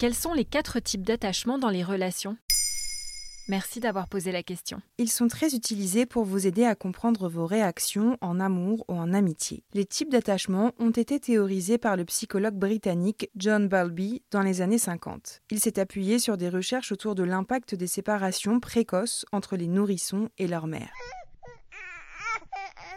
Quels sont les quatre types d'attachement dans les relations? Merci d'avoir posé la question. Ils sont très utilisés pour vous aider à comprendre vos réactions en amour ou en amitié. Les types d'attachement ont été théorisés par le psychologue britannique John Bowlby dans les années 50. Il s'est appuyé sur des recherches autour de l'impact des séparations précoces entre les nourrissons et leur mère.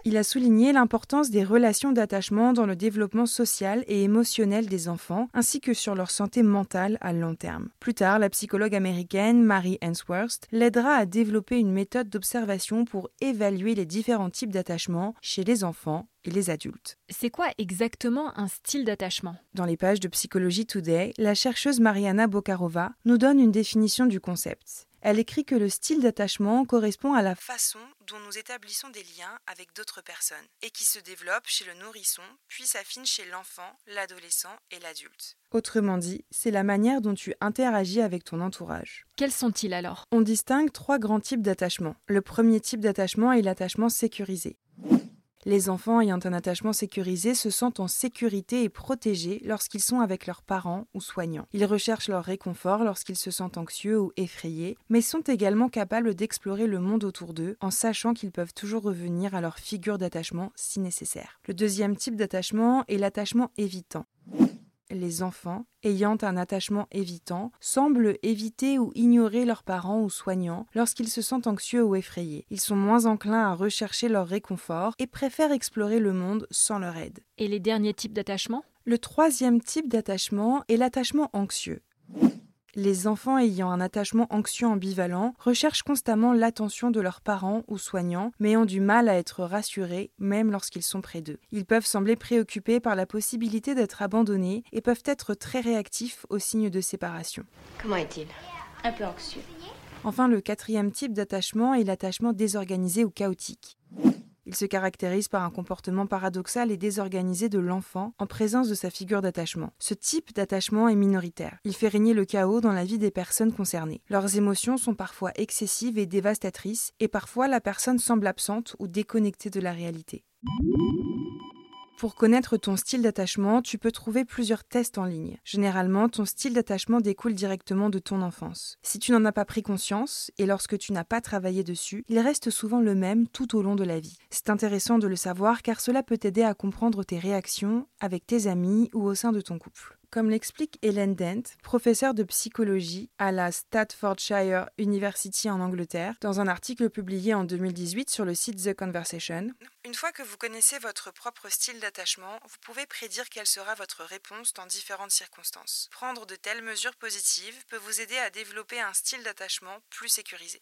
Il a souligné l'importance des relations d'attachement dans le développement social et émotionnel des enfants, ainsi que sur leur santé mentale à long terme. Plus tard, la psychologue américaine Mary Ainsworth l'aidera à développer une méthode d'observation pour évaluer les différents types d'attachement chez les enfants et les adultes. C'est quoi exactement un style d'attachement? Dans les pages de Psychologie Today, la chercheuse Mariana Bokarova nous donne une définition du concept. Elle écrit que le style d'attachement correspond à la façon dont nous établissons des liens avec d'autres personnes et qui se développe chez le nourrisson, puis s'affine chez l'enfant, l'adolescent et l'adulte. Autrement dit, c'est la manière dont tu interagis avec ton entourage. Quels sont-ils alors? On distingue trois grands types d'attachement. Le premier type d'attachement est l'attachement sécurisé. Les enfants ayant un attachement sécurisé se sentent en sécurité et protégés lorsqu'ils sont avec leurs parents ou soignants. Ils recherchent leur réconfort lorsqu'ils se sentent anxieux ou effrayés, mais sont également capables d'explorer le monde autour d'eux en sachant qu'ils peuvent toujours revenir à leur figure d'attachement si nécessaire. Le deuxième type d'attachement est l'attachement évitant les enfants, ayant un attachement évitant, semblent éviter ou ignorer leurs parents ou soignants lorsqu'ils se sentent anxieux ou effrayés. Ils sont moins enclins à rechercher leur réconfort et préfèrent explorer le monde sans leur aide. Et les derniers types d'attachement? Le troisième type d'attachement est l'attachement anxieux. Les enfants ayant un attachement anxieux ambivalent recherchent constamment l'attention de leurs parents ou soignants, mais ont du mal à être rassurés même lorsqu'ils sont près d'eux. Ils peuvent sembler préoccupés par la possibilité d'être abandonnés et peuvent être très réactifs aux signes de séparation. Comment est-il? Un peu anxieux. Enfin, le quatrième type d'attachement est l'attachement désorganisé ou chaotique. Il se caractérise par un comportement paradoxal et désorganisé de l'enfant en présence de sa figure d'attachement. Ce type d'attachement est minoritaire. Il fait régner le chaos dans la vie des personnes concernées. Leurs émotions sont parfois excessives et dévastatrices, et parfois la personne semble absente ou déconnectée de la réalité. Pour connaître ton style d'attachement, tu peux trouver plusieurs tests en ligne. Généralement, ton style d'attachement découle directement de ton enfance. Si tu n'en as pas pris conscience, et lorsque tu n'as pas travaillé dessus, il reste souvent le même tout au long de la vie. C'est intéressant de le savoir car cela peut t'aider à comprendre tes réactions avec tes amis ou au sein de ton couple. Comme l'explique Helen Dent, professeure de psychologie à la Staffordshire University en Angleterre, dans un article publié en 2018 sur le site The Conversation, une fois que vous connaissez votre propre style d'attachement, vous pouvez prédire quelle sera votre réponse dans différentes circonstances. Prendre de telles mesures positives peut vous aider à développer un style d'attachement plus sécurisé.